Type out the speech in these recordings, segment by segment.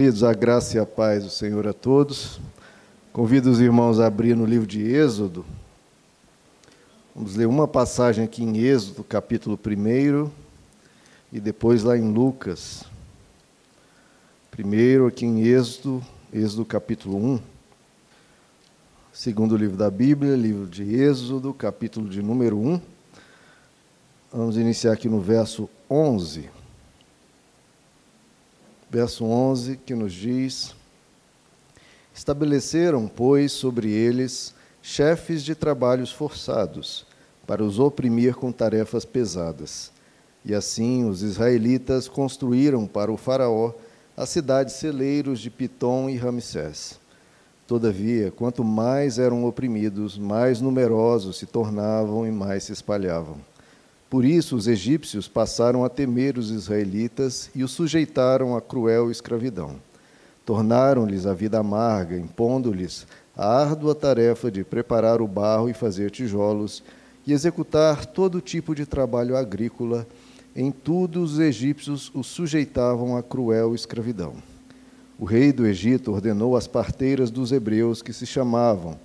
Queridos, a graça e a paz do Senhor a todos. Convido os irmãos a abrir no livro de Êxodo. Vamos ler uma passagem aqui em Êxodo, capítulo 1, e depois lá em Lucas. Primeiro aqui em Êxodo, Êxodo capítulo 1. Segundo livro da Bíblia, livro de Êxodo, capítulo de número 1. Vamos iniciar aqui no verso 11 verso 11, que nos diz: Estabeleceram, pois, sobre eles chefes de trabalhos forçados, para os oprimir com tarefas pesadas. E assim os israelitas construíram para o Faraó as cidades celeiros de Pitom e Ramsés. Todavia, quanto mais eram oprimidos, mais numerosos se tornavam e mais se espalhavam. Por isso, os egípcios passaram a temer os israelitas e os sujeitaram à cruel escravidão. Tornaram-lhes a vida amarga, impondo-lhes a árdua tarefa de preparar o barro e fazer tijolos e executar todo tipo de trabalho agrícola. Em tudo, os egípcios os sujeitavam à cruel escravidão. O rei do Egito ordenou às parteiras dos hebreus que se chamavam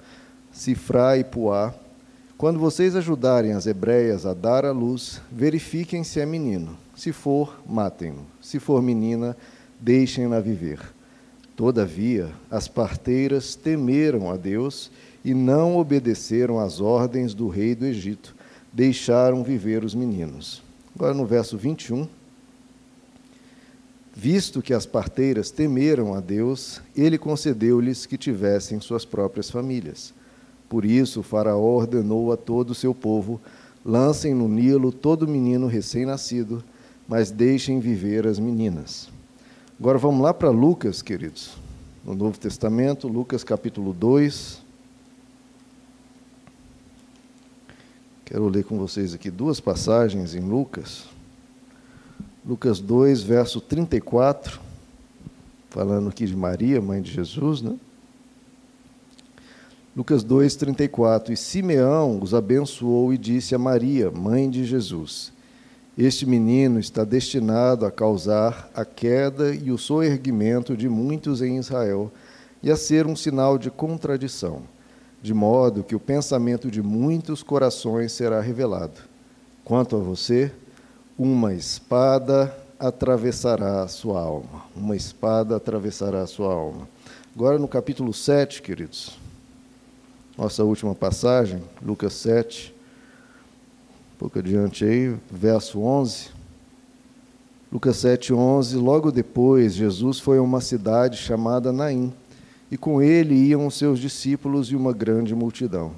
Sifra e Puá quando vocês ajudarem as hebreias a dar à luz, verifiquem se é menino. Se for, matem-no. Se for menina, deixem-na viver. Todavia, as parteiras temeram a Deus e não obedeceram às ordens do rei do Egito, deixaram viver os meninos. Agora no verso 21. Visto que as parteiras temeram a Deus, ele concedeu-lhes que tivessem suas próprias famílias. Por isso, Faraó ordenou a todo o seu povo: lancem no Nilo todo menino recém-nascido, mas deixem viver as meninas. Agora vamos lá para Lucas, queridos, no Novo Testamento, Lucas capítulo 2. Quero ler com vocês aqui duas passagens em Lucas. Lucas 2, verso 34, falando aqui de Maria, mãe de Jesus, né? Lucas 2:34 E Simeão os abençoou e disse a Maria, mãe de Jesus: Este menino está destinado a causar a queda e o soerguimento de muitos em Israel e a ser um sinal de contradição, de modo que o pensamento de muitos corações será revelado. Quanto a você, uma espada atravessará a sua alma. Uma espada atravessará a sua alma. Agora no capítulo 7, queridos nossa última passagem, Lucas 7, um pouco adiante aí, verso 11. Lucas 7, 11. Logo depois, Jesus foi a uma cidade chamada Naim, e com ele iam os seus discípulos e uma grande multidão.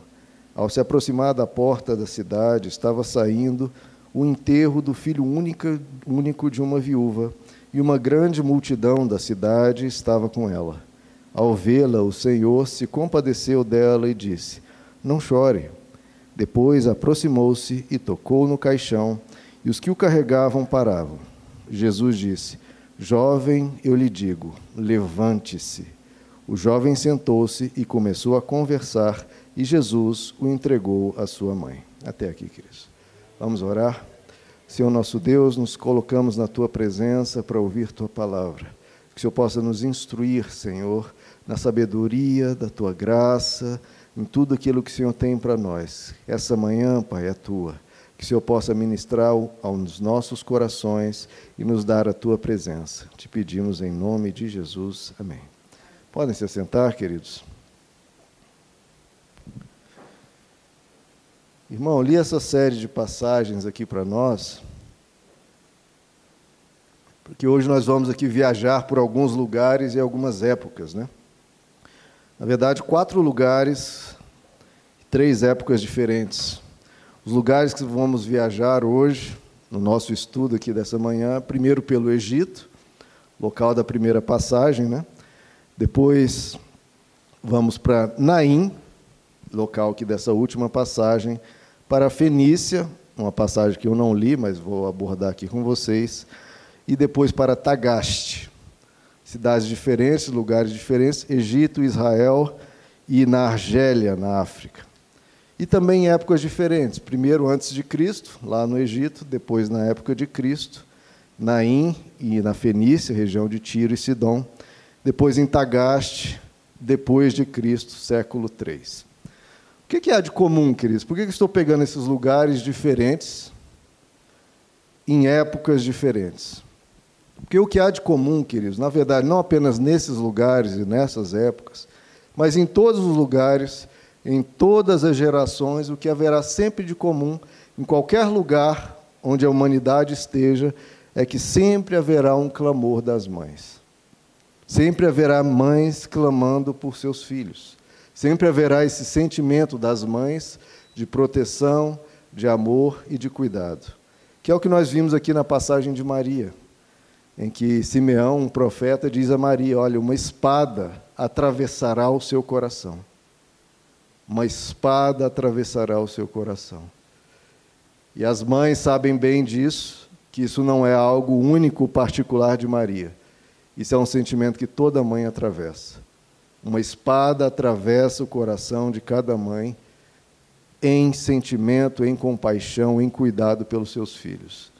Ao se aproximar da porta da cidade, estava saindo o enterro do filho único, único de uma viúva, e uma grande multidão da cidade estava com ela. Ao vê-la, o Senhor se compadeceu dela e disse: Não chore. Depois aproximou-se e tocou no caixão, e os que o carregavam paravam. Jesus disse: Jovem, eu lhe digo, levante-se. O jovem sentou-se e começou a conversar, e Jesus o entregou à sua mãe. Até aqui, queridos. Vamos orar? Senhor nosso Deus, nos colocamos na tua presença para ouvir tua palavra. Que o Senhor possa nos instruir, Senhor, na sabedoria da tua graça, em tudo aquilo que o Senhor tem para nós. Essa manhã, Pai, é tua. Que o Senhor possa ministrar aos nossos corações e nos dar a tua presença. Te pedimos em nome de Jesus. Amém. Podem se assentar, queridos. Irmão, li essa série de passagens aqui para nós, porque hoje nós vamos aqui viajar por alguns lugares e algumas épocas, né? Na verdade, quatro lugares, três épocas diferentes. Os lugares que vamos viajar hoje, no nosso estudo aqui dessa manhã, primeiro pelo Egito, local da primeira passagem, né? Depois vamos para Naim, local aqui dessa última passagem, para a Fenícia, uma passagem que eu não li, mas vou abordar aqui com vocês, e depois para Tagaste, cidades diferentes, lugares diferentes, Egito, Israel e na Argélia, na África. E também em épocas diferentes, primeiro antes de Cristo, lá no Egito, depois na época de Cristo, Naim e na Fenícia, região de Tiro e Sidom, depois em Tagaste, depois de Cristo, século III. O que, há de comum, queridos? Por que, que estou pegando esses lugares diferentes em épocas diferentes? Porque o que há de comum, queridos, na verdade, não apenas nesses lugares e nessas épocas, mas em todos os lugares, em todas as gerações, o que haverá sempre de comum, em qualquer lugar onde a humanidade esteja, é que sempre haverá um clamor das mães. Sempre haverá mães clamando por seus filhos. Sempre haverá esse sentimento das mães de proteção, de amor e de cuidado, que é o que nós vimos aqui na passagem de Maria em que Simeão, um profeta, diz a Maria: Olha, uma espada atravessará o seu coração. Uma espada atravessará o seu coração. E as mães sabem bem disso, que isso não é algo único, particular de Maria. Isso é um sentimento que toda mãe atravessa. Uma espada atravessa o coração de cada mãe em sentimento, em compaixão, em cuidado pelos seus filhos.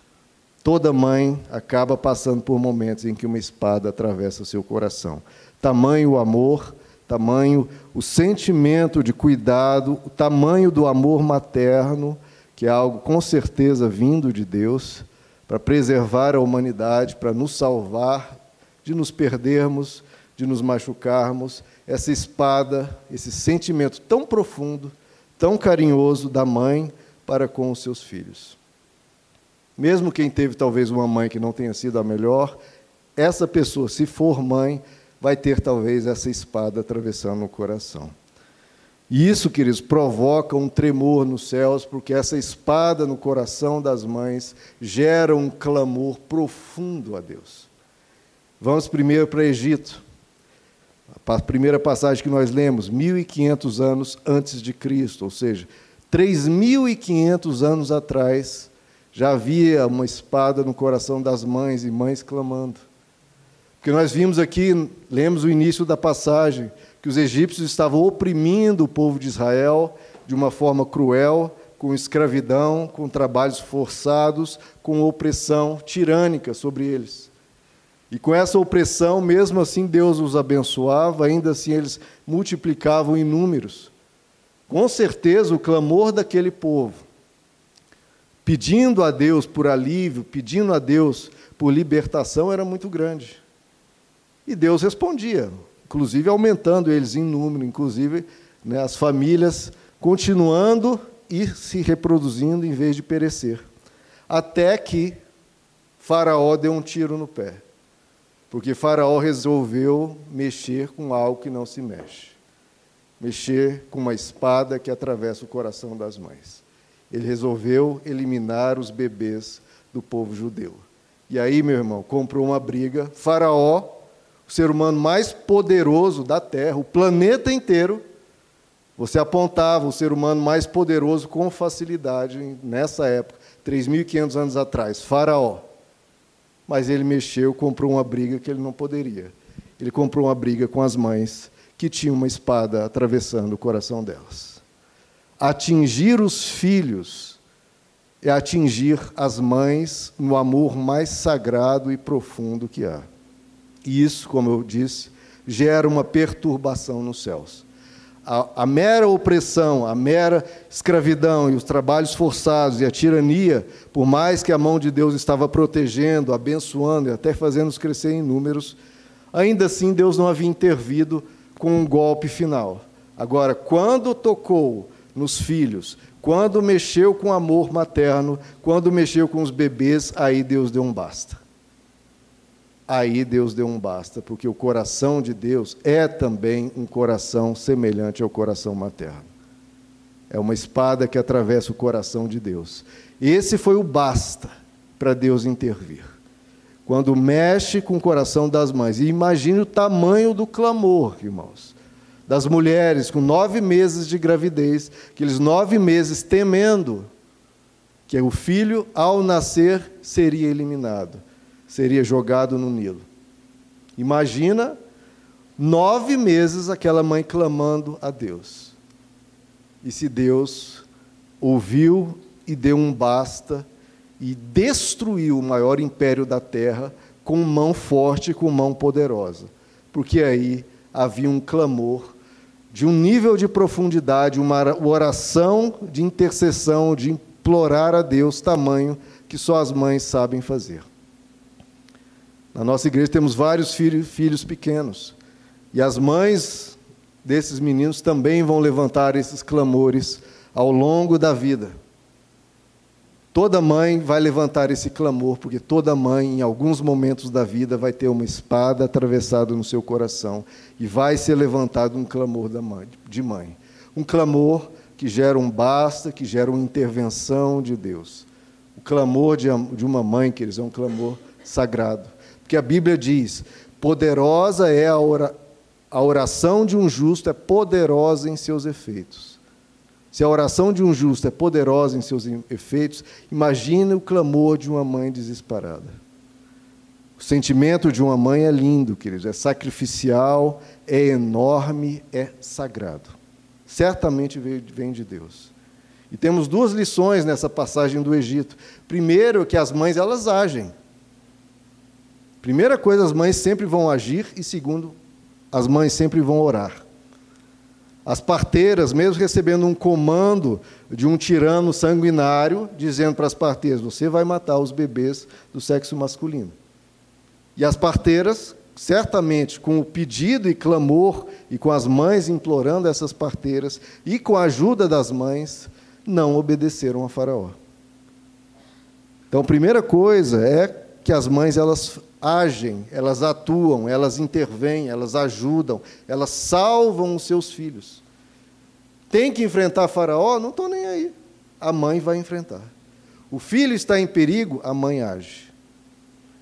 Toda mãe acaba passando por momentos em que uma espada atravessa seu coração. Tamanho o amor, tamanho o sentimento de cuidado, o tamanho do amor materno, que é algo com certeza vindo de Deus, para preservar a humanidade, para nos salvar de nos perdermos, de nos machucarmos. Essa espada, esse sentimento tão profundo, tão carinhoso da mãe para com os seus filhos. Mesmo quem teve talvez uma mãe que não tenha sido a melhor, essa pessoa, se for mãe, vai ter talvez essa espada atravessando o coração. E isso, queridos, provoca um tremor nos céus, porque essa espada no coração das mães gera um clamor profundo a Deus. Vamos primeiro para Egito. A primeira passagem que nós lemos, 1500 anos antes de Cristo, ou seja, 3500 anos atrás, já havia uma espada no coração das mães e mães clamando. Porque nós vimos aqui, lemos o início da passagem, que os egípcios estavam oprimindo o povo de Israel de uma forma cruel, com escravidão, com trabalhos forçados, com opressão tirânica sobre eles. E com essa opressão, mesmo assim, Deus os abençoava, ainda assim eles multiplicavam em números. Com certeza, o clamor daquele povo pedindo a Deus por alívio, pedindo a Deus por libertação, era muito grande. E Deus respondia, inclusive aumentando eles em número, inclusive né, as famílias continuando e se reproduzindo em vez de perecer. Até que Faraó deu um tiro no pé. Porque Faraó resolveu mexer com algo que não se mexe. Mexer com uma espada que atravessa o coração das mães ele resolveu eliminar os bebês do povo judeu. E aí, meu irmão, comprou uma briga. Faraó, o ser humano mais poderoso da terra, o planeta inteiro, você apontava o ser humano mais poderoso com facilidade nessa época, 3.500 anos atrás, Faraó. Mas ele mexeu, comprou uma briga que ele não poderia. Ele comprou uma briga com as mães que tinham uma espada atravessando o coração delas. Atingir os filhos é atingir as mães no amor mais sagrado e profundo que há. E isso, como eu disse, gera uma perturbação nos céus. A, a, mera opressão, a mera escravidão e os trabalhos forçados e a tirania, por mais que a mão de Deus estava protegendo, abençoando e até fazendo-os crescer em números, ainda assim Deus não havia intervido com um golpe final. Agora, quando tocou nos filhos. Quando mexeu com amor materno, quando mexeu com os bebês, aí Deus deu um basta. Aí Deus deu um basta, porque o coração de Deus é também um coração semelhante ao coração materno. É uma espada que atravessa o coração de Deus. Esse foi o basta para Deus intervir. Quando mexe com o coração das mães. E imagine o tamanho do clamor, irmãos das mulheres com nove meses de gravidez, aqueles nove meses temendo que o filho, ao nascer, seria eliminado, seria jogado no Nilo. Imagina nove meses aquela mãe clamando a Deus. E se Deus ouviu e deu um basta e destruiu o maior império da terra com mão forte e com mão poderosa porque aí havia um clamor de um nível de profundidade, uma oração de intercessão, de implorar a Deus tamanho que só as mães sabem fazer. Na nossa igreja temos vários filhos, filhos pequenos. E as mães desses meninos também vão levantar esses clamores ao longo da vida. Toda mãe vai levantar esse clamor, porque toda mãe, em alguns momentos da vida, vai ter uma espada atravessada no seu coração e vai ser levantado um clamor da mãe, de mãe. Um clamor que gera um basta, que gera uma intervenção de Deus. O clamor de, de uma mãe, queridos, é um clamor sagrado. Porque a Bíblia diz: poderosa é a, ora, a oração de um justo, é poderosa em seus efeitos. Se a oração de um justo é poderosa em seus efeitos, imagine o clamor de uma mãe desesperada. O sentimento de uma mãe é lindo, queridos, é sacrificial, é enorme, é sagrado. Certamente vem de Deus. E temos duas lições nessa passagem do Egito. Primeiro, que as mães elas agem. Primeira coisa, as mães sempre vão agir, e segundo, as mães sempre vão orar. As parteiras, mesmo recebendo um comando de um tirano sanguinário, dizendo para as parteiras: você vai matar os bebês do sexo masculino. E as parteiras, certamente com o pedido e clamor, e com as mães implorando essas parteiras, e com a ajuda das mães, não obedeceram a Faraó. Então, a primeira coisa é que as mães elas agem, elas atuam, elas intervêm, elas ajudam, elas salvam os seus filhos. Tem que enfrentar Faraó? Não estou nem aí. A mãe vai enfrentar. O filho está em perigo? A mãe age.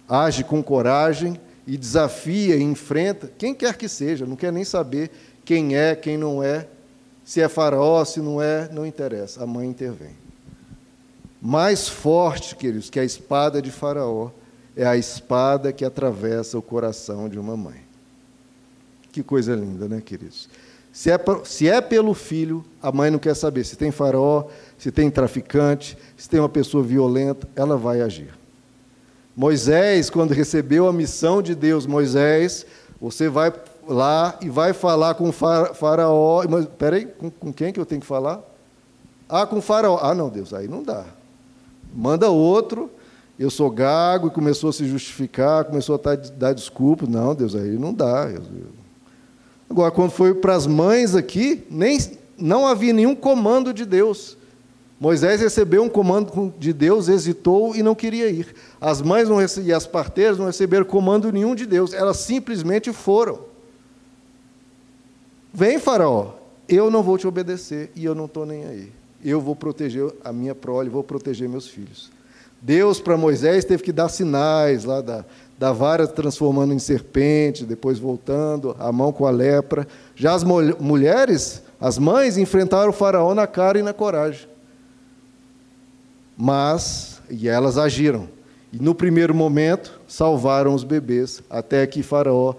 Age com coragem e desafia e enfrenta quem quer que seja, não quer nem saber quem é, quem não é, se é Faraó, se não é, não interessa. A mãe intervém. Mais forte, queridos, que a espada de Faraó é a espada que atravessa o coração de uma mãe. Que coisa linda, né, queridos? Se é, se é pelo filho, a mãe não quer saber se tem farol, se tem traficante, se tem uma pessoa violenta, ela vai agir. Moisés, quando recebeu a missão de Deus, Moisés, você vai lá e vai falar com faraó. Mas, peraí, com, com quem que eu tenho que falar? Ah, com faraó. Ah, não, Deus, aí não dá. Manda outro eu sou gago, e começou a se justificar, começou a dar desculpas. Não, Deus, aí não dá. Agora, quando foi para as mães aqui, nem, não havia nenhum comando de Deus. Moisés recebeu um comando de Deus, hesitou e não queria ir. As mães não e as parteiras não receberam comando nenhum de Deus, elas simplesmente foram. Vem, Faraó, eu não vou te obedecer e eu não estou nem aí. Eu vou proteger a minha prole, vou proteger meus filhos. Deus, para Moisés, teve que dar sinais lá da, da vara transformando em serpente, depois voltando, a mão com a lepra. Já as mulheres, as mães, enfrentaram o faraó na cara e na coragem. Mas, e elas agiram. E no primeiro momento, salvaram os bebês, até que faraó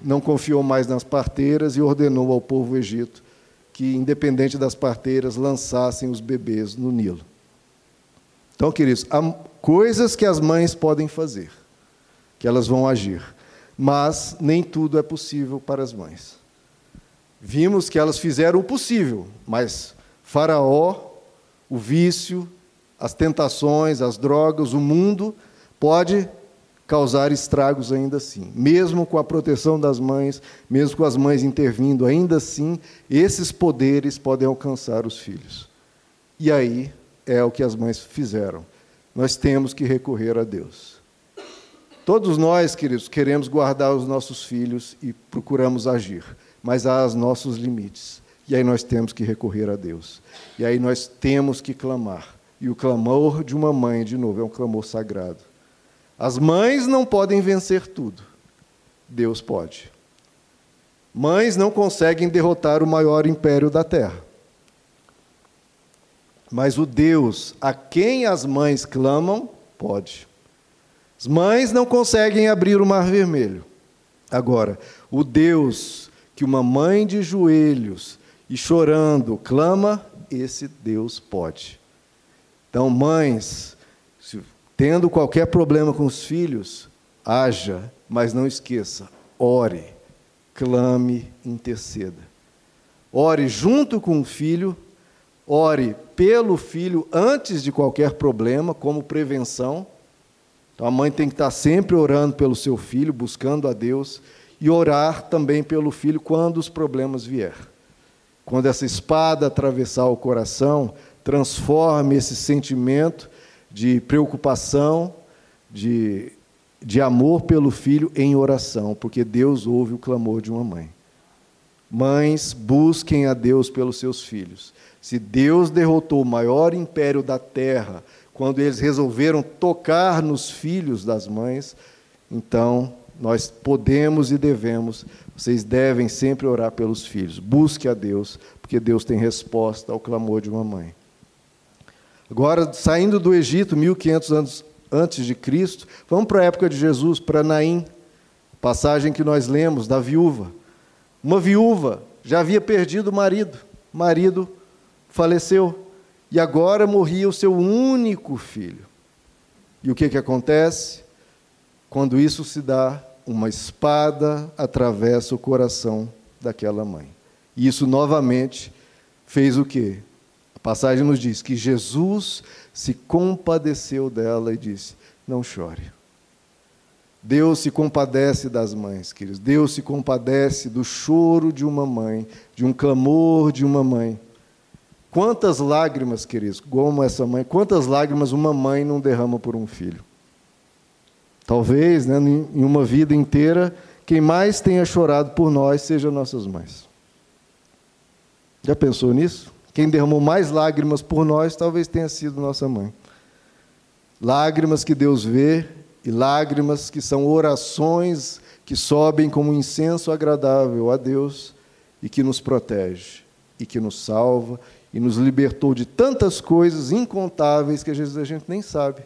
não confiou mais nas parteiras e ordenou ao povo egito que, independente das parteiras, lançassem os bebês no Nilo. Então, queridos, há coisas que as mães podem fazer, que elas vão agir, mas nem tudo é possível para as mães. Vimos que elas fizeram o possível, mas Faraó, o vício, as tentações, as drogas, o mundo pode causar estragos ainda assim. Mesmo com a proteção das mães, mesmo com as mães intervindo, ainda assim, esses poderes podem alcançar os filhos. E aí é o que as mães fizeram. Nós temos que recorrer a Deus. Todos nós, queridos, queremos guardar os nossos filhos e procuramos agir, mas há os nossos limites. E aí nós temos que recorrer a Deus. E aí nós temos que clamar. E o clamor de uma mãe, de novo, é um clamor sagrado. As mães não podem vencer tudo. Deus pode. Mães não conseguem derrotar o maior império da terra. Mas o Deus a quem as mães clamam, pode. As mães não conseguem abrir o mar vermelho. Agora, o Deus que uma mãe de joelhos e chorando clama, esse Deus pode. Então, mães, tendo qualquer problema com os filhos, haja, mas não esqueça, ore, clame, interceda. Ore junto com o filho, ore pelo filho antes de qualquer problema, como prevenção. Então a mãe tem que estar sempre orando pelo seu filho, buscando a Deus, e orar também pelo filho quando os problemas vier. Quando essa espada atravessar o coração, transforme esse sentimento de preocupação, de, de amor pelo filho em oração, porque Deus ouve o clamor de uma mãe. Mães, busquem a Deus pelos seus filhos. Se Deus derrotou o maior império da terra, quando eles resolveram tocar nos filhos das mães, então nós podemos e devemos, vocês devem sempre orar pelos filhos. Busque a Deus, porque Deus tem resposta ao clamor de uma mãe. Agora, saindo do Egito, 1500 anos antes de Cristo, vamos para a época de Jesus, para Naim, passagem que nós lemos da viúva. Uma viúva já havia perdido o marido, marido faleceu e agora morria o seu único filho. E o que, que acontece? Quando isso se dá, uma espada atravessa o coração daquela mãe. E isso novamente fez o quê? A passagem nos diz que Jesus se compadeceu dela e disse: Não chore. Deus se compadece das mães, queridos. Deus se compadece do choro de uma mãe, de um clamor de uma mãe. Quantas lágrimas, queridos, como essa mãe, quantas lágrimas uma mãe não derrama por um filho? Talvez, né, em uma vida inteira, quem mais tenha chorado por nós seja nossas mães. Já pensou nisso? Quem derramou mais lágrimas por nós talvez tenha sido nossa mãe. Lágrimas que Deus vê e lágrimas que são orações que sobem como incenso agradável a Deus e que nos protege e que nos salva e nos libertou de tantas coisas incontáveis que às vezes a gente nem sabe.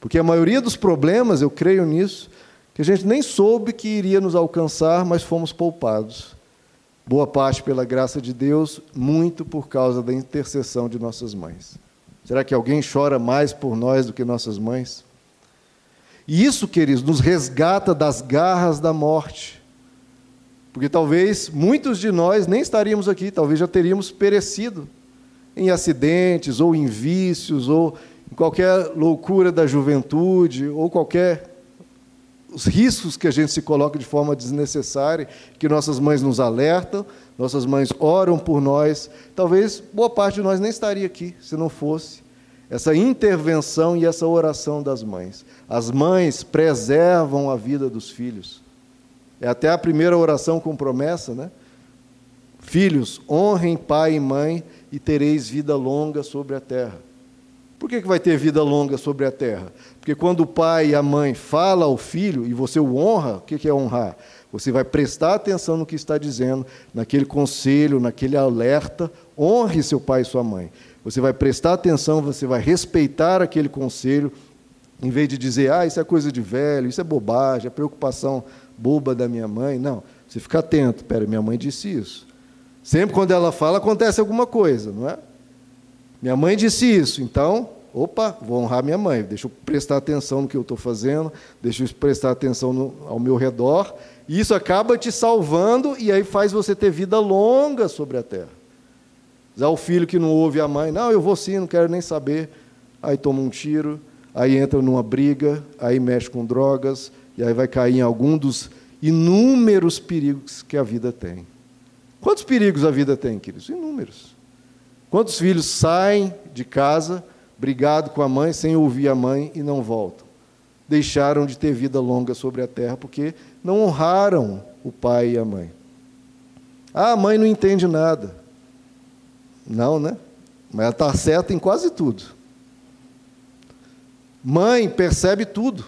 Porque a maioria dos problemas, eu creio nisso, que a gente nem soube que iria nos alcançar, mas fomos poupados. Boa parte pela graça de Deus, muito por causa da intercessão de nossas mães. Será que alguém chora mais por nós do que nossas mães? E isso, queridos, nos resgata das garras da morte. Porque talvez muitos de nós nem estaríamos aqui, talvez já teríamos perecido em acidentes, ou em vícios, ou em qualquer loucura da juventude, ou qualquer os riscos que a gente se coloca de forma desnecessária, que nossas mães nos alertam, nossas mães oram por nós. Talvez boa parte de nós nem estaria aqui se não fosse essa intervenção e essa oração das mães. As mães preservam a vida dos filhos. É até a primeira oração com promessa, né? Filhos, honrem pai e mãe e tereis vida longa sobre a terra. Por que, que vai ter vida longa sobre a terra? Porque quando o pai e a mãe falam ao filho e você o honra, o que, que é honrar? Você vai prestar atenção no que está dizendo, naquele conselho, naquele alerta. Honre seu pai e sua mãe. Você vai prestar atenção, você vai respeitar aquele conselho, em vez de dizer, ah, isso é coisa de velho, isso é bobagem, é preocupação boba da minha mãe. Não, você fica atento. Pera, minha mãe disse isso. Sempre quando ela fala, acontece alguma coisa, não é? Minha mãe disse isso, então, opa, vou honrar minha mãe, deixa eu prestar atenção no que eu estou fazendo, deixa eu prestar atenção no, ao meu redor. E isso acaba te salvando e aí faz você ter vida longa sobre a terra. Já o filho que não ouve a mãe, não, eu vou sim, não quero nem saber. Aí toma um tiro, aí entra numa briga, aí mexe com drogas, e aí vai cair em algum dos inúmeros perigos que a vida tem. Quantos perigos a vida tem, queridos? Inúmeros. Quantos filhos saem de casa, brigado com a mãe, sem ouvir a mãe e não voltam? Deixaram de ter vida longa sobre a terra porque não honraram o pai e a mãe. Ah, a mãe não entende nada. Não, né? Mas ela está certa em quase tudo. Mãe percebe tudo.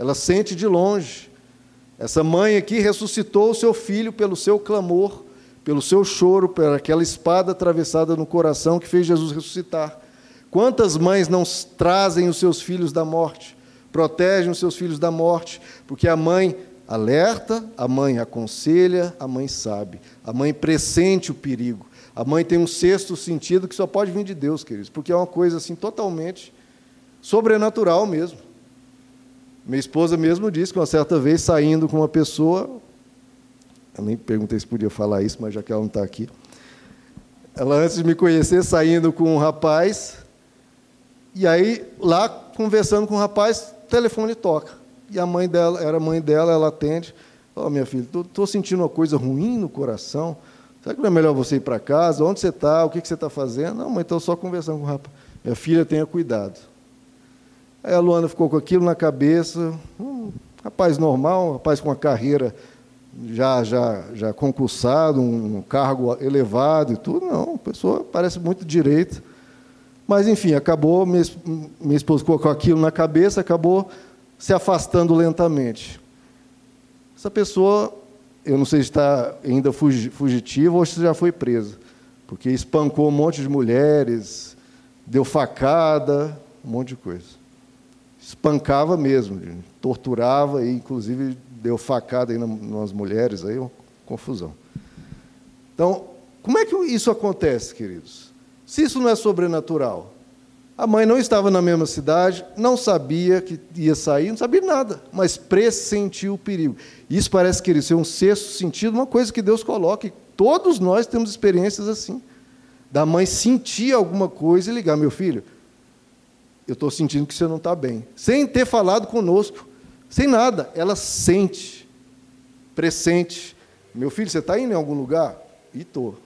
Ela sente de longe. Essa mãe aqui ressuscitou o seu filho pelo seu clamor pelo seu choro, por aquela espada atravessada no coração que fez Jesus ressuscitar. Quantas mães não trazem os seus filhos da morte, protegem os seus filhos da morte, porque a mãe alerta, a mãe aconselha, a mãe sabe, a mãe pressente o perigo. A mãe tem um sexto sentido que só pode vir de Deus, queridos, porque é uma coisa assim totalmente sobrenatural mesmo. Minha esposa mesmo disse que uma certa vez saindo com uma pessoa, eu nem perguntei se podia falar isso, mas já que ela não está aqui. Ela, antes de me conhecer, saindo com um rapaz, e aí, lá, conversando com o rapaz, o telefone toca. E a mãe dela, era mãe dela, ela atende. Ó, oh, minha filha, estou sentindo uma coisa ruim no coração. Será que não é melhor você ir para casa? Onde você está? O que, que você está fazendo? Não, mãe, estou só conversando com o rapaz. Minha filha, tenha cuidado. Aí a Luana ficou com aquilo na cabeça. Um rapaz normal, um rapaz com uma carreira já, já, já concursado, um cargo elevado e tudo. Não, pessoa parece muito direita. Mas, enfim, acabou, minha, minha esposa colocou aquilo na cabeça, acabou se afastando lentamente. Essa pessoa, eu não sei se está ainda fugitiva ou se já foi presa, porque espancou um monte de mulheres, deu facada, um monte de coisa. Espancava mesmo, torturava e, inclusive, deu facada aí nas mulheres, aí uma confusão. Então, como é que isso acontece, queridos? Se isso não é sobrenatural, a mãe não estava na mesma cidade, não sabia que ia sair, não sabia nada, mas pressentiu o perigo. Isso parece, querido, ser um sexto sentido, uma coisa que Deus coloca, e todos nós temos experiências assim. Da mãe sentir alguma coisa e ligar, meu filho, eu estou sentindo que você não está bem. Sem ter falado conosco. Sem nada, ela sente, pressente. Meu filho, você está indo em algum lugar? E estou.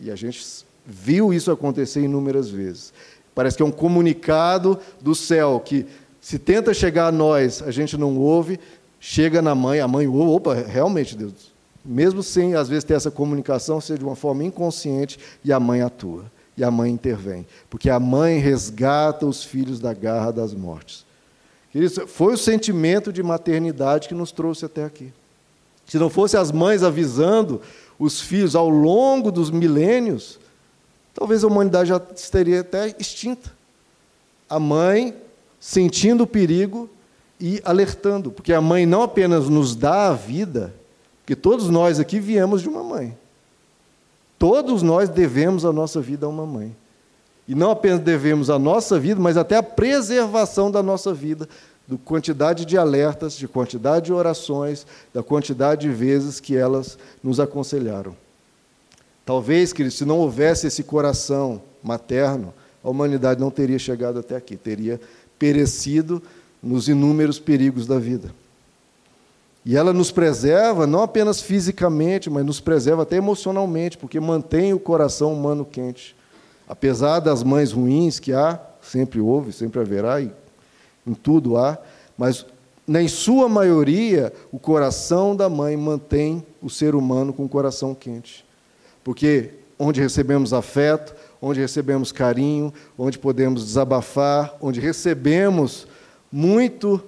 E a gente viu isso acontecer inúmeras vezes. Parece que é um comunicado do céu que se tenta chegar a nós, a gente não ouve, chega na mãe, a mãe opa, realmente, Deus. Mesmo sem, às vezes, ter essa comunicação, seja de uma forma inconsciente, e a mãe atua, e a mãe intervém. Porque a mãe resgata os filhos da garra das mortes. Isso foi o sentimento de maternidade que nos trouxe até aqui. Se não fosse as mães avisando os filhos ao longo dos milênios, talvez a humanidade já estaria até extinta. A mãe sentindo o perigo e alertando, porque a mãe não apenas nos dá a vida, porque todos nós aqui viemos de uma mãe. Todos nós devemos a nossa vida a uma mãe. E não apenas devemos a nossa vida, mas até a preservação da nossa vida, da quantidade de alertas, de quantidade de orações, da quantidade de vezes que elas nos aconselharam. Talvez, querido, se não houvesse esse coração materno, a humanidade não teria chegado até aqui, teria perecido nos inúmeros perigos da vida. E ela nos preserva não apenas fisicamente, mas nos preserva até emocionalmente, porque mantém o coração humano quente. Apesar das mães ruins que há, sempre houve, sempre haverá, e em tudo há, mas em sua maioria, o coração da mãe mantém o ser humano com o coração quente. Porque onde recebemos afeto, onde recebemos carinho, onde podemos desabafar, onde recebemos muito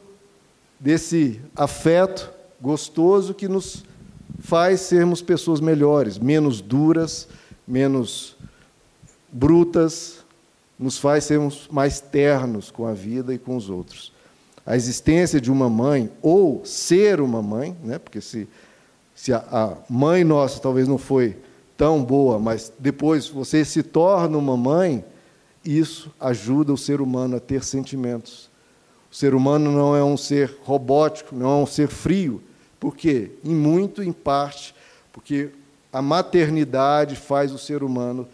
desse afeto gostoso que nos faz sermos pessoas melhores, menos duras, menos brutas, nos faz sermos mais ternos com a vida e com os outros. A existência de uma mãe, ou ser uma mãe, né, porque se, se a, a mãe nossa talvez não foi tão boa, mas depois você se torna uma mãe, isso ajuda o ser humano a ter sentimentos. O ser humano não é um ser robótico, não é um ser frio. Por quê? Em muito, em parte, porque a maternidade faz o ser humano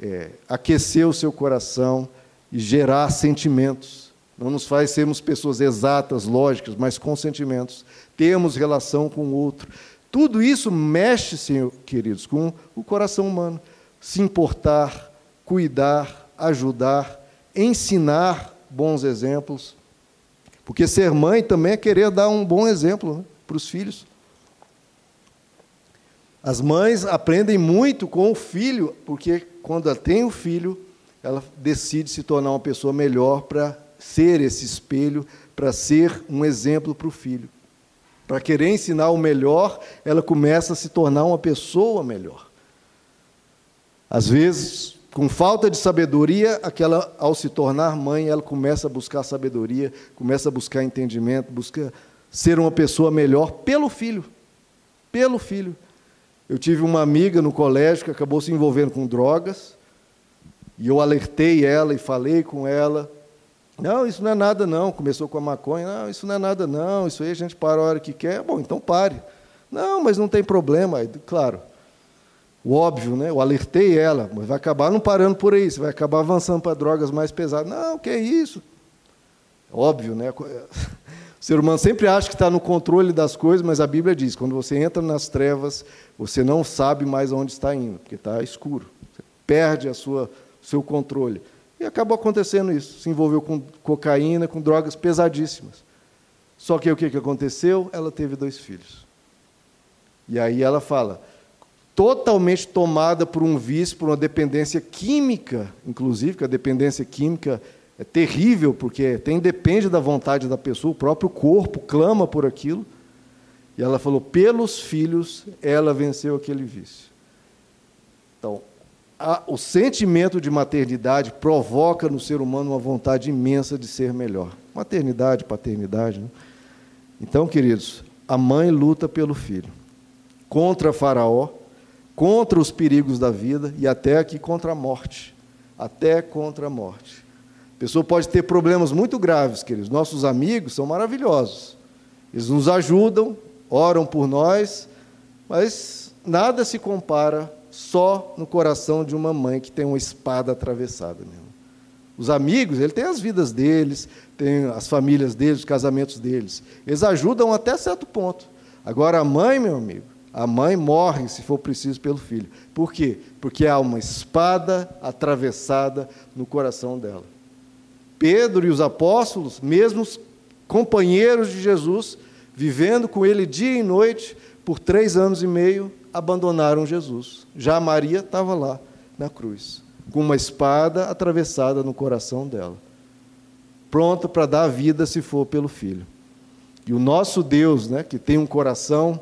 é, aquecer o seu coração e gerar sentimentos. Não nos faz sermos pessoas exatas, lógicas, mas com sentimentos. Temos relação com o outro. Tudo isso mexe, senhor, queridos, com o coração humano. Se importar, cuidar, ajudar, ensinar bons exemplos. Porque ser mãe também é querer dar um bom exemplo né, para os filhos. As mães aprendem muito com o filho, porque quando ela tem o filho, ela decide se tornar uma pessoa melhor para ser esse espelho, para ser um exemplo para o filho. Para querer ensinar o melhor, ela começa a se tornar uma pessoa melhor. Às vezes, com falta de sabedoria, aquela ao se tornar mãe, ela começa a buscar sabedoria, começa a buscar entendimento, busca ser uma pessoa melhor pelo filho. Pelo filho. Eu tive uma amiga no colégio que acabou se envolvendo com drogas, e eu alertei ela e falei com ela. Não, isso não é nada, não. Começou com a maconha. Não, isso não é nada, não. Isso aí a gente para a hora que quer. Bom, então pare. Não, mas não tem problema. Claro, o óbvio, né? Eu alertei ela, mas vai acabar não parando por aí, você vai acabar avançando para drogas mais pesadas. Não, que é isso? Óbvio, né? O ser humano sempre acha que está no controle das coisas, mas a Bíblia diz: quando você entra nas trevas, você não sabe mais onde está indo, porque está escuro. Você perde a sua seu controle. E acabou acontecendo isso. Se envolveu com cocaína, com drogas pesadíssimas. Só que o que aconteceu? Ela teve dois filhos. E aí ela fala: totalmente tomada por um vício, por uma dependência química, inclusive, que a dependência química é terrível, porque tem depende da vontade da pessoa, o próprio corpo clama por aquilo. E ela falou: pelos filhos, ela venceu aquele vício. Então, a, o sentimento de maternidade provoca no ser humano uma vontade imensa de ser melhor. Maternidade, paternidade. Né? Então, queridos, a mãe luta pelo filho contra Faraó, contra os perigos da vida e até aqui contra a morte. Até contra a morte. Pessoa pode ter problemas muito graves, queridos. Nossos amigos são maravilhosos. Eles nos ajudam, oram por nós, mas nada se compara só no coração de uma mãe que tem uma espada atravessada. Os amigos, ele tem as vidas deles, tem as famílias deles, os casamentos deles. Eles ajudam até certo ponto. Agora a mãe, meu amigo, a mãe morre, se for preciso, pelo filho. Por quê? Porque há uma espada atravessada no coração dela. Pedro e os apóstolos, mesmos companheiros de Jesus, vivendo com ele dia e noite, por três anos e meio, abandonaram Jesus. Já Maria estava lá, na cruz, com uma espada atravessada no coração dela, pronta para dar a vida se for pelo filho. E o nosso Deus, né, que tem um coração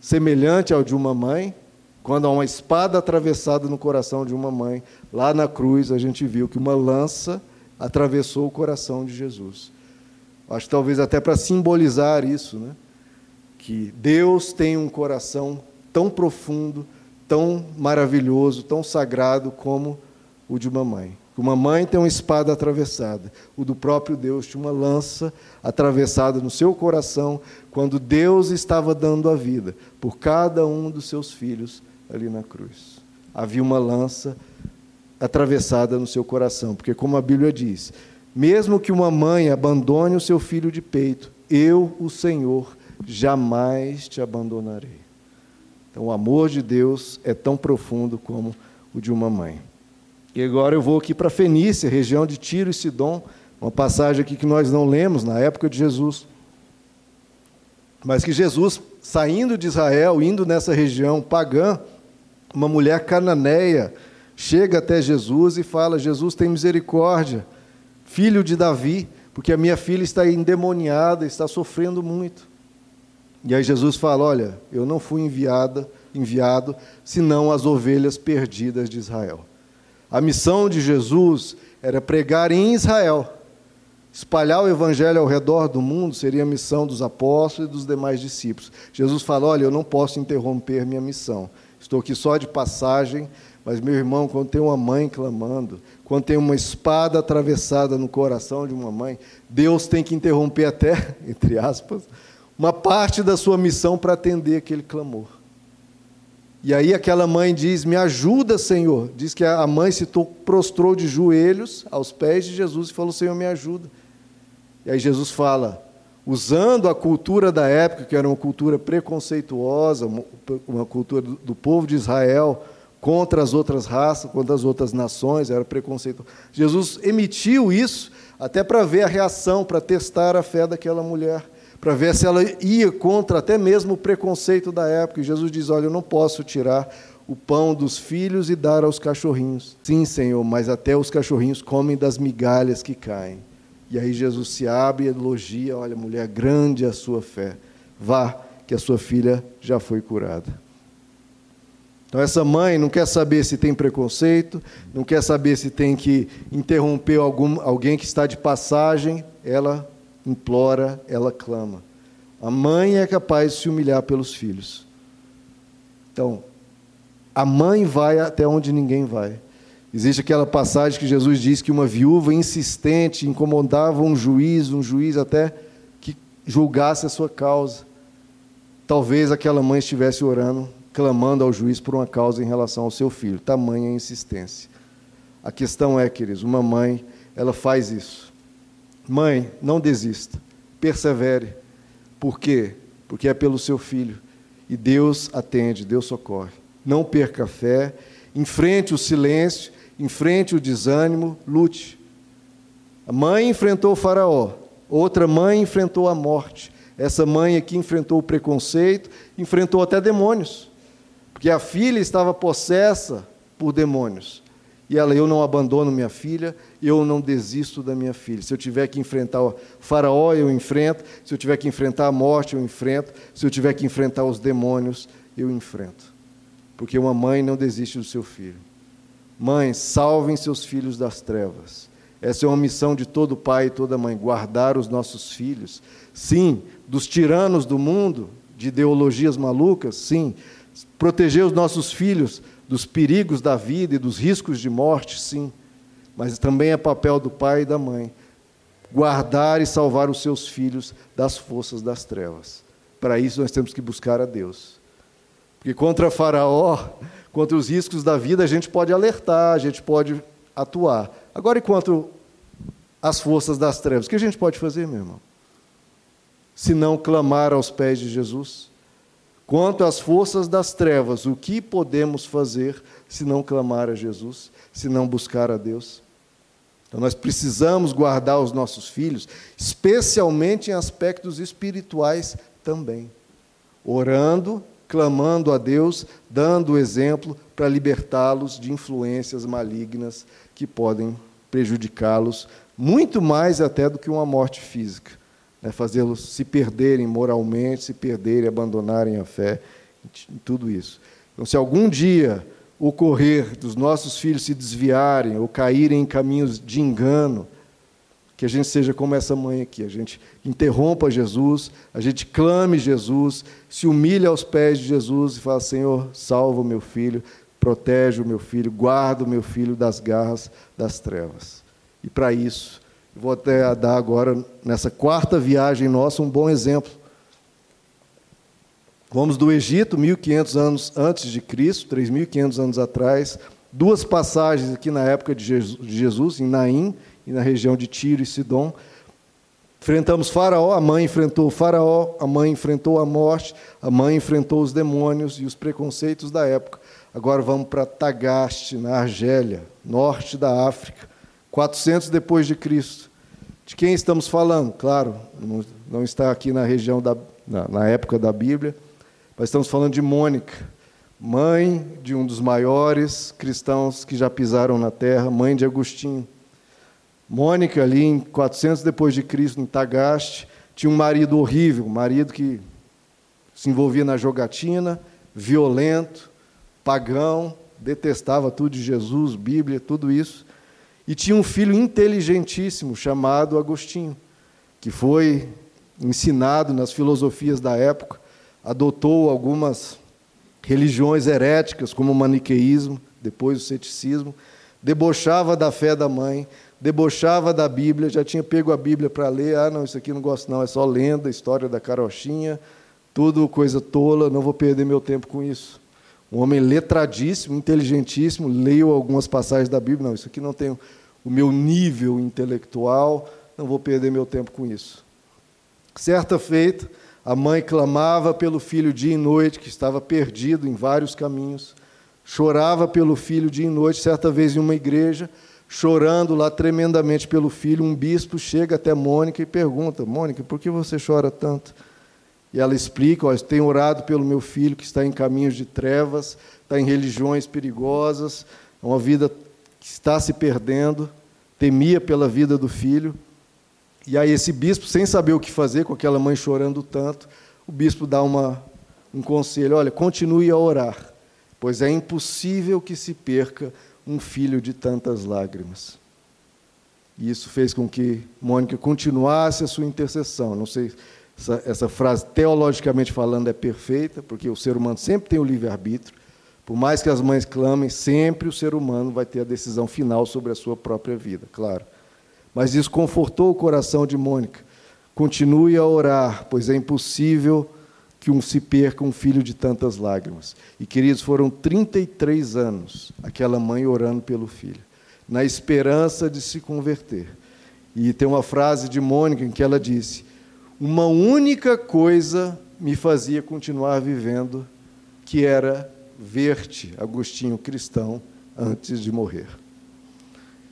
semelhante ao de uma mãe, quando há uma espada atravessada no coração de uma mãe, lá na cruz a gente viu que uma lança atravessou o coração de Jesus. Acho talvez até para simbolizar isso, né? que Deus tem um coração tão profundo, tão maravilhoso, tão sagrado como o de uma mãe. Uma mãe tem uma espada atravessada, o do próprio Deus tinha uma lança atravessada no seu coração, quando Deus estava dando a vida por cada um dos seus filhos ali na cruz. Havia uma lança atravessada no seu coração, porque, como a Bíblia diz, mesmo que uma mãe abandone o seu filho de peito, eu, o Senhor, jamais te abandonarei. Então, o amor de Deus é tão profundo como o de uma mãe. E agora eu vou aqui para Fenícia, região de Tiro e Sidom, uma passagem aqui que nós não lemos na época de Jesus. Mas que Jesus, saindo de Israel, indo nessa região pagã, uma mulher cananeia chega até Jesus e fala: Jesus tem misericórdia, filho de Davi, porque a minha filha está endemoniada, está sofrendo muito. E aí Jesus fala: Olha, eu não fui enviada, enviado, senão as ovelhas perdidas de Israel. A missão de Jesus era pregar em Israel. Espalhar o evangelho ao redor do mundo seria a missão dos apóstolos e dos demais discípulos. Jesus falou: Olha, eu não posso interromper minha missão. Estou aqui só de passagem, mas, meu irmão, quando tem uma mãe clamando, quando tem uma espada atravessada no coração de uma mãe, Deus tem que interromper até, entre aspas, uma parte da sua missão para atender aquele clamor. E aí aquela mãe diz: Me ajuda, Senhor. Diz que a mãe se prostrou de joelhos aos pés de Jesus e falou: Senhor, me ajuda. E aí Jesus fala, usando a cultura da época, que era uma cultura preconceituosa, uma cultura do povo de Israel contra as outras raças, contra as outras nações, era preconceituoso. Jesus emitiu isso até para ver a reação, para testar a fé daquela mulher para ver se ela ia contra até mesmo o preconceito da época. E Jesus diz: Olha, eu não posso tirar o pão dos filhos e dar aos cachorrinhos. Sim, Senhor, mas até os cachorrinhos comem das migalhas que caem. E aí Jesus se abre e elogia: Olha, mulher, grande a sua fé. Vá, que a sua filha já foi curada. Então, essa mãe não quer saber se tem preconceito, não quer saber se tem que interromper algum, alguém que está de passagem, ela implora, ela clama. A mãe é capaz de se humilhar pelos filhos. Então, a mãe vai até onde ninguém vai. Existe aquela passagem que Jesus diz que uma viúva insistente incomodava um juiz, um juiz até que julgasse a sua causa. talvez aquela mãe estivesse orando, clamando ao juiz por uma causa em relação ao seu filho. Tamanha insistência. A questão é, queridos, uma mãe, ela faz isso. Mãe, não desista, persevere. Por quê? Porque é pelo seu filho. E Deus atende, Deus socorre. Não perca a fé, enfrente o silêncio, enfrente o desânimo, lute. A mãe enfrentou o Faraó, outra mãe enfrentou a morte. Essa mãe aqui enfrentou o preconceito, enfrentou até demônios, porque a filha estava possessa por demônios. E ela, eu não abandono minha filha, eu não desisto da minha filha. Se eu tiver que enfrentar o faraó, eu enfrento. Se eu tiver que enfrentar a morte, eu enfrento. Se eu tiver que enfrentar os demônios, eu enfrento. Porque uma mãe não desiste do seu filho. Mães, salvem seus filhos das trevas. Essa é uma missão de todo pai e toda mãe, guardar os nossos filhos. Sim, dos tiranos do mundo, de ideologias malucas, sim. Proteger os nossos filhos dos perigos da vida e dos riscos de morte, sim, mas também é papel do pai e da mãe guardar e salvar os seus filhos das forças das trevas. Para isso nós temos que buscar a Deus. Porque contra Faraó, contra os riscos da vida, a gente pode alertar, a gente pode atuar. Agora, e quanto às forças das trevas, o que a gente pode fazer, meu irmão? Se não clamar aos pés de Jesus? Quanto às forças das trevas, o que podemos fazer se não clamar a Jesus, se não buscar a Deus? Então, nós precisamos guardar os nossos filhos, especialmente em aspectos espirituais também, orando, clamando a Deus, dando exemplo para libertá-los de influências malignas que podem prejudicá-los muito mais até do que uma morte física né, fazê-los se perderem moralmente, se perderem, abandonarem a fé, em tudo isso. Então, se algum dia ocorrer dos nossos filhos se desviarem ou caírem em caminhos de engano, que a gente seja como essa mãe aqui, a gente interrompa Jesus, a gente clame Jesus, se humilhe aos pés de Jesus e fala: Senhor, salva o meu filho, protege o meu filho, guarda o meu filho das garras das trevas. E para isso, Vou até dar agora, nessa quarta viagem nossa, um bom exemplo. Vamos do Egito, 1500 anos antes de Cristo, 3500 anos atrás, duas passagens aqui na época de Jesus, em Naim e na região de Tiro e Sidom. Enfrentamos Faraó, a mãe enfrentou Faraó, a mãe enfrentou a morte, a mãe enfrentou os demônios e os preconceitos da época. Agora vamos para Tagaste, na Argélia, norte da África. 400 depois de Cristo. De quem estamos falando? Claro, não está aqui na região da na, época da Bíblia, mas estamos falando de Mônica, mãe de um dos maiores cristãos que já pisaram na terra, mãe de Agostinho. Mônica ali em 400 depois de Cristo, em Tagaste, tinha um marido horrível, um marido que se envolvia na jogatina, violento, pagão, detestava tudo de Jesus, Bíblia, tudo isso. E tinha um filho inteligentíssimo chamado Agostinho, que foi ensinado nas filosofias da época, adotou algumas religiões heréticas, como o maniqueísmo, depois o ceticismo, debochava da fé da mãe, debochava da Bíblia, já tinha pego a Bíblia para ler, ah, não, isso aqui não gosto não, é só lenda, história da carochinha, tudo coisa tola, não vou perder meu tempo com isso. Um homem letradíssimo, inteligentíssimo, leio algumas passagens da Bíblia, não, isso aqui não tem o meu nível intelectual, não vou perder meu tempo com isso. Certa feita, a mãe clamava pelo filho dia e noite, que estava perdido em vários caminhos, chorava pelo filho dia e noite, certa vez em uma igreja, chorando lá tremendamente pelo filho, um bispo chega até Mônica e pergunta: Mônica, por que você chora tanto? E ela explica: tenho orado pelo meu filho que está em caminhos de trevas, está em religiões perigosas, é uma vida que está se perdendo, temia pela vida do filho. E aí, esse bispo, sem saber o que fazer, com aquela mãe chorando tanto, o bispo dá uma, um conselho: Olha, continue a orar, pois é impossível que se perca um filho de tantas lágrimas. E isso fez com que Mônica continuasse a sua intercessão. Não sei essa, essa frase, teologicamente falando, é perfeita, porque o ser humano sempre tem o livre-arbítrio. Por mais que as mães clamem, sempre o ser humano vai ter a decisão final sobre a sua própria vida, claro. Mas isso confortou o coração de Mônica. Continue a orar, pois é impossível que um se perca um filho de tantas lágrimas. E, queridos, foram 33 anos aquela mãe orando pelo filho, na esperança de se converter. E tem uma frase de Mônica em que ela disse: Uma única coisa me fazia continuar vivendo, que era ver-te, Agostinho cristão, antes de morrer.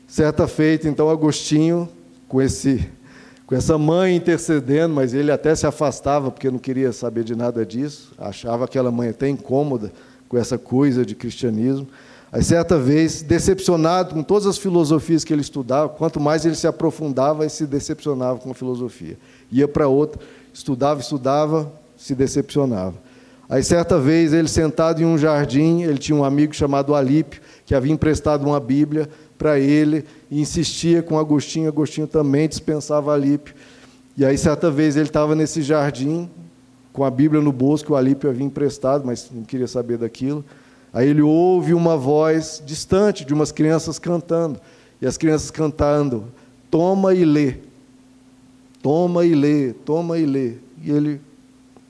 Certa feita, então, Agostinho, com esse com essa mãe intercedendo, mas ele até se afastava porque não queria saber de nada disso, achava aquela mãe até incômoda com essa coisa de cristianismo. Aí, certa vez, decepcionado com todas as filosofias que ele estudava, quanto mais ele se aprofundava, e se decepcionava com a filosofia. Ia para outra, estudava, estudava, se decepcionava. Aí, certa vez, ele sentado em um jardim, ele tinha um amigo chamado Alípio, que havia emprestado uma Bíblia para ele e insistia com Agostinho. Agostinho também dispensava Alípio. E aí, certa vez, ele estava nesse jardim, com a Bíblia no bolso, que o Alípio havia emprestado, mas não queria saber daquilo. Aí ele ouve uma voz distante de umas crianças cantando. E as crianças cantando: Toma e lê. Toma e lê, toma e lê. E ele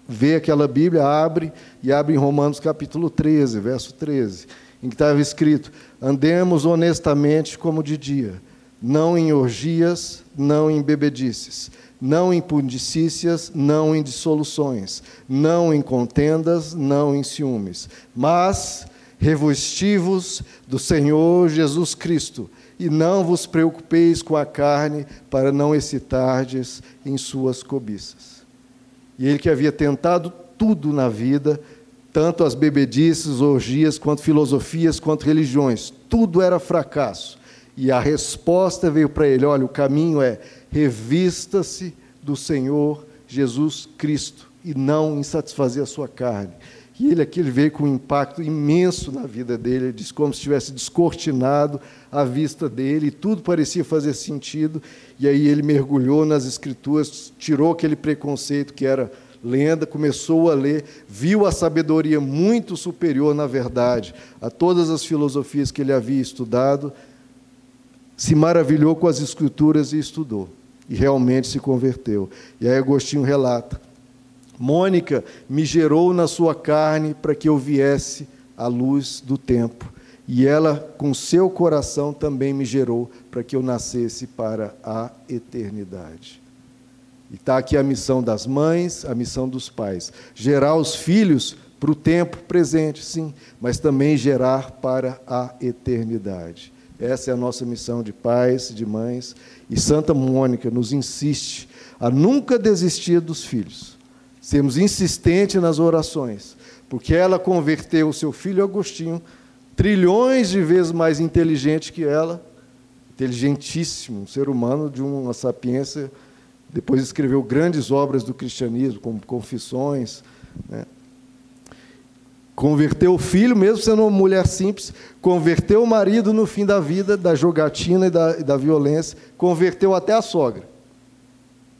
vê aquela Bíblia, abre e abre em Romanos capítulo 13, verso 13 em que estava escrito: andemos honestamente como de dia, não em orgias, não em bebedices, não em pundicícias, não em dissoluções, não em contendas, não em ciúmes, mas revestivos do Senhor Jesus Cristo, e não vos preocupeis com a carne, para não excitardes em suas cobiças. E ele que havia tentado tudo na vida, tanto as bebedices, orgias, quanto filosofias, quanto religiões. Tudo era fracasso. E a resposta veio para ele: olha, o caminho é revista-se do Senhor Jesus Cristo e não em satisfazer a sua carne. E ele aqui ele veio com um impacto imenso na vida dele, ele diz como se tivesse descortinado a vista dele, e tudo parecia fazer sentido, e aí ele mergulhou nas escrituras, tirou aquele preconceito que era lenda, começou a ler, viu a sabedoria muito superior, na verdade, a todas as filosofias que ele havia estudado, se maravilhou com as escrituras e estudou. E realmente se converteu. E aí Agostinho relata: Mônica me gerou na sua carne para que eu viesse à luz do tempo. E ela, com seu coração, também me gerou para que eu nascesse para a eternidade. E está aqui a missão das mães, a missão dos pais. Gerar os filhos para o tempo presente, sim, mas também gerar para a eternidade. Essa é a nossa missão de pais, de mães. E Santa Mônica nos insiste a nunca desistir dos filhos. Sermos insistentes nas orações, porque ela converteu o seu filho Agostinho, trilhões de vezes mais inteligente que ela, inteligentíssimo, um ser humano de uma sapiência depois escreveu grandes obras do cristianismo, como Confissões. Né? Converteu o filho, mesmo sendo uma mulher simples, converteu o marido no fim da vida, da jogatina e da, e da violência, converteu até a sogra.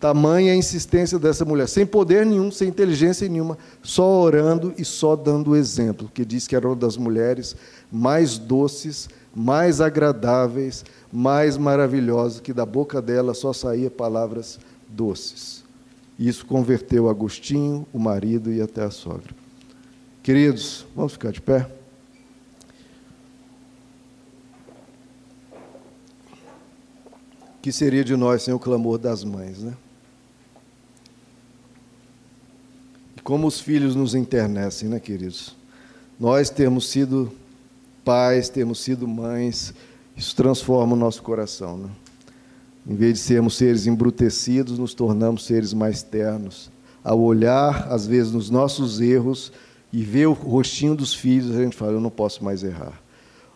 Tamanha a insistência dessa mulher, sem poder nenhum, sem inteligência nenhuma, só orando e só dando exemplo, que diz que era uma das mulheres mais doces, mais agradáveis, mais maravilhosas, que da boca dela só saía palavras doces. Isso converteu Agostinho, o marido e até a sogra. Queridos, vamos ficar de pé? Que seria de nós sem o clamor das mães, né? E como os filhos nos internecem, né, queridos? Nós temos sido pais, temos sido mães, isso transforma o nosso coração, né? Em vez de sermos seres embrutecidos, nos tornamos seres mais ternos. Ao olhar, às vezes, nos nossos erros e ver o rostinho dos filhos, a gente fala: eu não posso mais errar.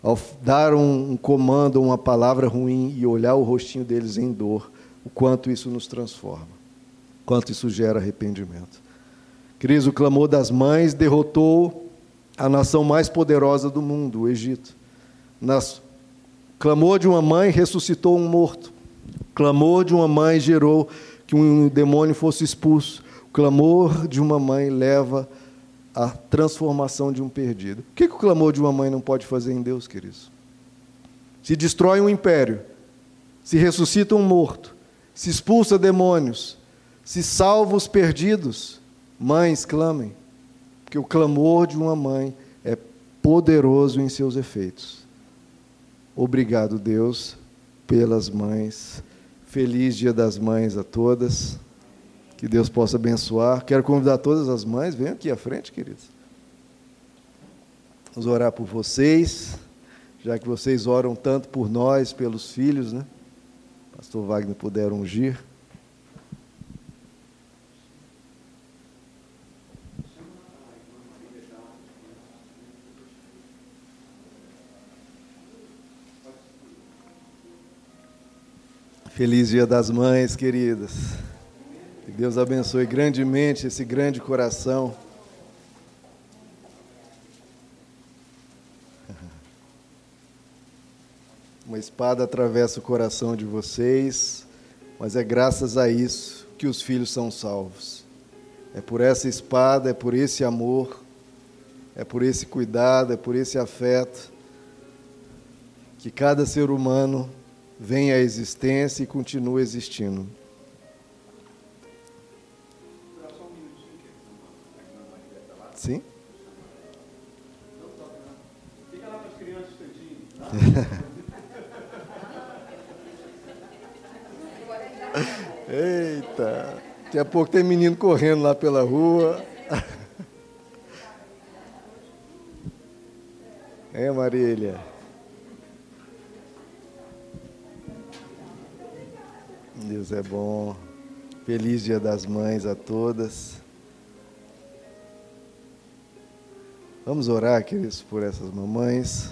Ao dar um, comando, uma palavra ruim e olhar o rostinho deles em dor, o quanto isso nos transforma, quanto isso gera arrependimento. Queridos, o clamor das mães derrotou a nação mais poderosa do mundo, o Egito. Nas... O clamor de uma mãe ressuscitou um morto clamor de uma mãe gerou que um demônio fosse expulso. O clamor de uma mãe leva à transformação de um perdido. O que, que o clamor de uma mãe não pode fazer em Deus, queridos? Se destrói um império, se ressuscita um morto, se expulsa demônios, se salva os perdidos. Mães, clamem, porque o clamor de uma mãe é poderoso em seus efeitos. Obrigado, Deus, pelas mães. Feliz Dia das Mães a todas. Que Deus possa abençoar. Quero convidar todas as mães, venham aqui à frente, queridos. Vamos orar por vocês, já que vocês oram tanto por nós, pelos filhos, né? Pastor Wagner puder ungir. Feliz Dia das Mães, queridas. Que Deus abençoe grandemente esse grande coração. Uma espada atravessa o coração de vocês, mas é graças a isso que os filhos são salvos. É por essa espada, é por esse amor, é por esse cuidado, é por esse afeto que cada ser humano vem à existência e continua existindo. Sim? Eita! Daqui a pouco tem menino correndo lá pela rua. É, Marília? Deus é bom. Feliz Dia das Mães a todas. Vamos orar, queridos, por essas mamães.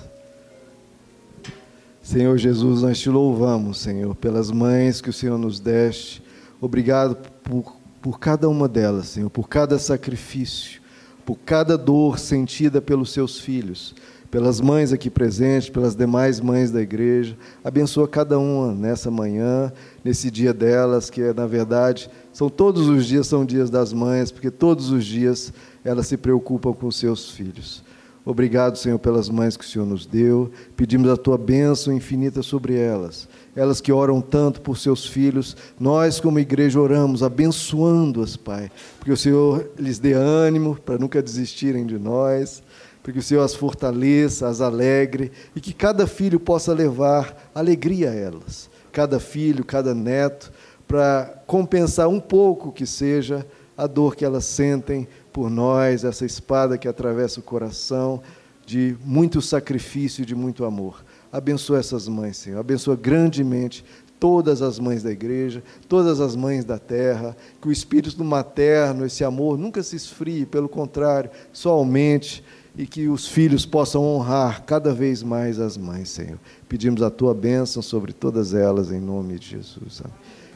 Senhor Jesus, nós te louvamos, Senhor, pelas mães que o Senhor nos deste. Obrigado por, por cada uma delas, Senhor, por cada sacrifício, por cada dor sentida pelos seus filhos pelas mães aqui presentes, pelas demais mães da igreja. Abençoa cada uma nessa manhã, nesse dia delas, que na verdade são todos os dias são dias das mães, porque todos os dias elas se preocupam com seus filhos. Obrigado, Senhor, pelas mães que o Senhor nos deu. Pedimos a tua bênção infinita sobre elas. Elas que oram tanto por seus filhos, nós, como igreja, oramos, abençoando-as, Pai, porque o Senhor lhes dê ânimo para nunca desistirem de nós porque o Senhor as fortaleça, as alegre e que cada filho possa levar alegria a elas. Cada filho, cada neto, para compensar um pouco que seja a dor que elas sentem por nós, essa espada que atravessa o coração de muito sacrifício e de muito amor. Abençoa essas mães, Senhor. Abençoa grandemente todas as mães da igreja, todas as mães da terra, que o espírito materno, esse amor nunca se esfrie, pelo contrário, só aumente e que os filhos possam honrar cada vez mais as mães, Senhor. Pedimos a tua bênção sobre todas elas, em nome de Jesus.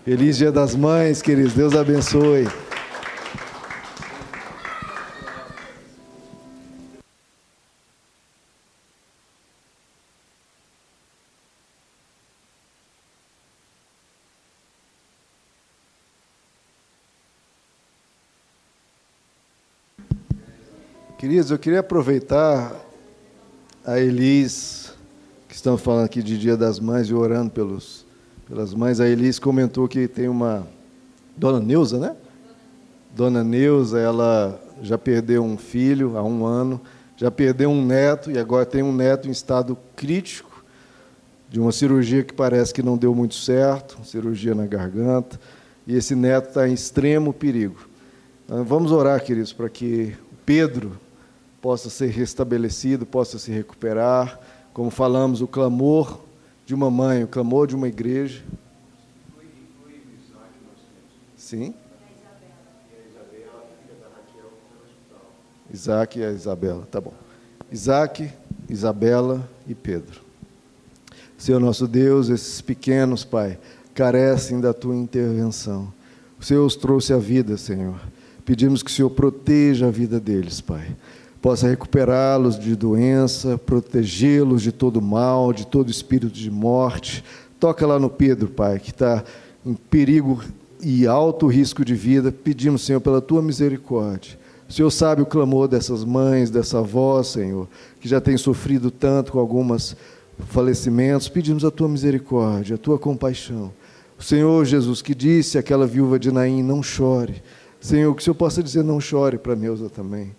Feliz Dia das Mães, queridos. Deus abençoe. Queridos, eu queria aproveitar a Elis, que estamos falando aqui de Dia das Mães e orando pelos, pelas mães. A Elis comentou que tem uma. Dona Neuza, né? Dona Neuza, ela já perdeu um filho há um ano, já perdeu um neto e agora tem um neto em estado crítico de uma cirurgia que parece que não deu muito certo cirurgia na garganta e esse neto está em extremo perigo. Então, vamos orar, queridos, para que Pedro possa ser restabelecido, possa se recuperar. Como falamos, o clamor de uma mãe, o clamor de uma igreja. Sim. Isaac e a Isabela, tá bom. Isaac, Isabela e Pedro. Senhor nosso Deus, esses pequenos, Pai, carecem da tua intervenção. O Senhor os trouxe a vida, Senhor. Pedimos que o Senhor proteja a vida deles, Pai possa recuperá-los de doença, protegê-los de todo mal, de todo espírito de morte. Toca lá no Pedro, Pai, que está em perigo e alto risco de vida. Pedimos, Senhor, pela tua misericórdia. O Senhor sabe o clamor dessas mães, dessa avó, Senhor, que já tem sofrido tanto com alguns falecimentos. Pedimos a tua misericórdia, a tua compaixão. O Senhor Jesus, que disse àquela viúva de Naim: Não chore. Senhor, que o Senhor possa dizer: não chore para Neuza também.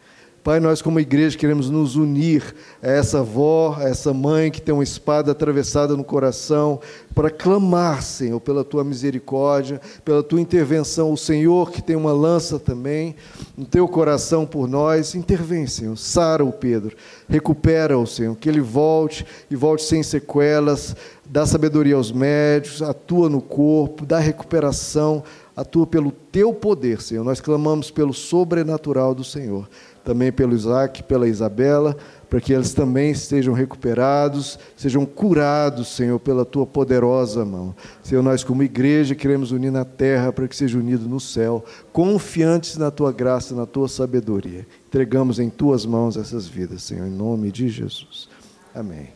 Pai, nós como igreja queremos nos unir a essa avó, a essa mãe que tem uma espada atravessada no coração, para clamar, Senhor, pela tua misericórdia, pela tua intervenção. O Senhor que tem uma lança também no teu coração por nós, intervém, Senhor. Sara o Pedro, recupera-o, Senhor, que ele volte e volte sem sequelas, dá sabedoria aos médicos, atua no corpo, dá recuperação, atua pelo teu poder, Senhor. Nós clamamos pelo sobrenatural do Senhor também pelo Isaac, pela Isabela, para que eles também estejam recuperados, sejam curados, Senhor, pela tua poderosa mão. Senhor, nós como igreja queremos unir na terra para que seja unido no céu, confiantes na tua graça, na tua sabedoria. Entregamos em tuas mãos essas vidas, Senhor, em nome de Jesus. Amém.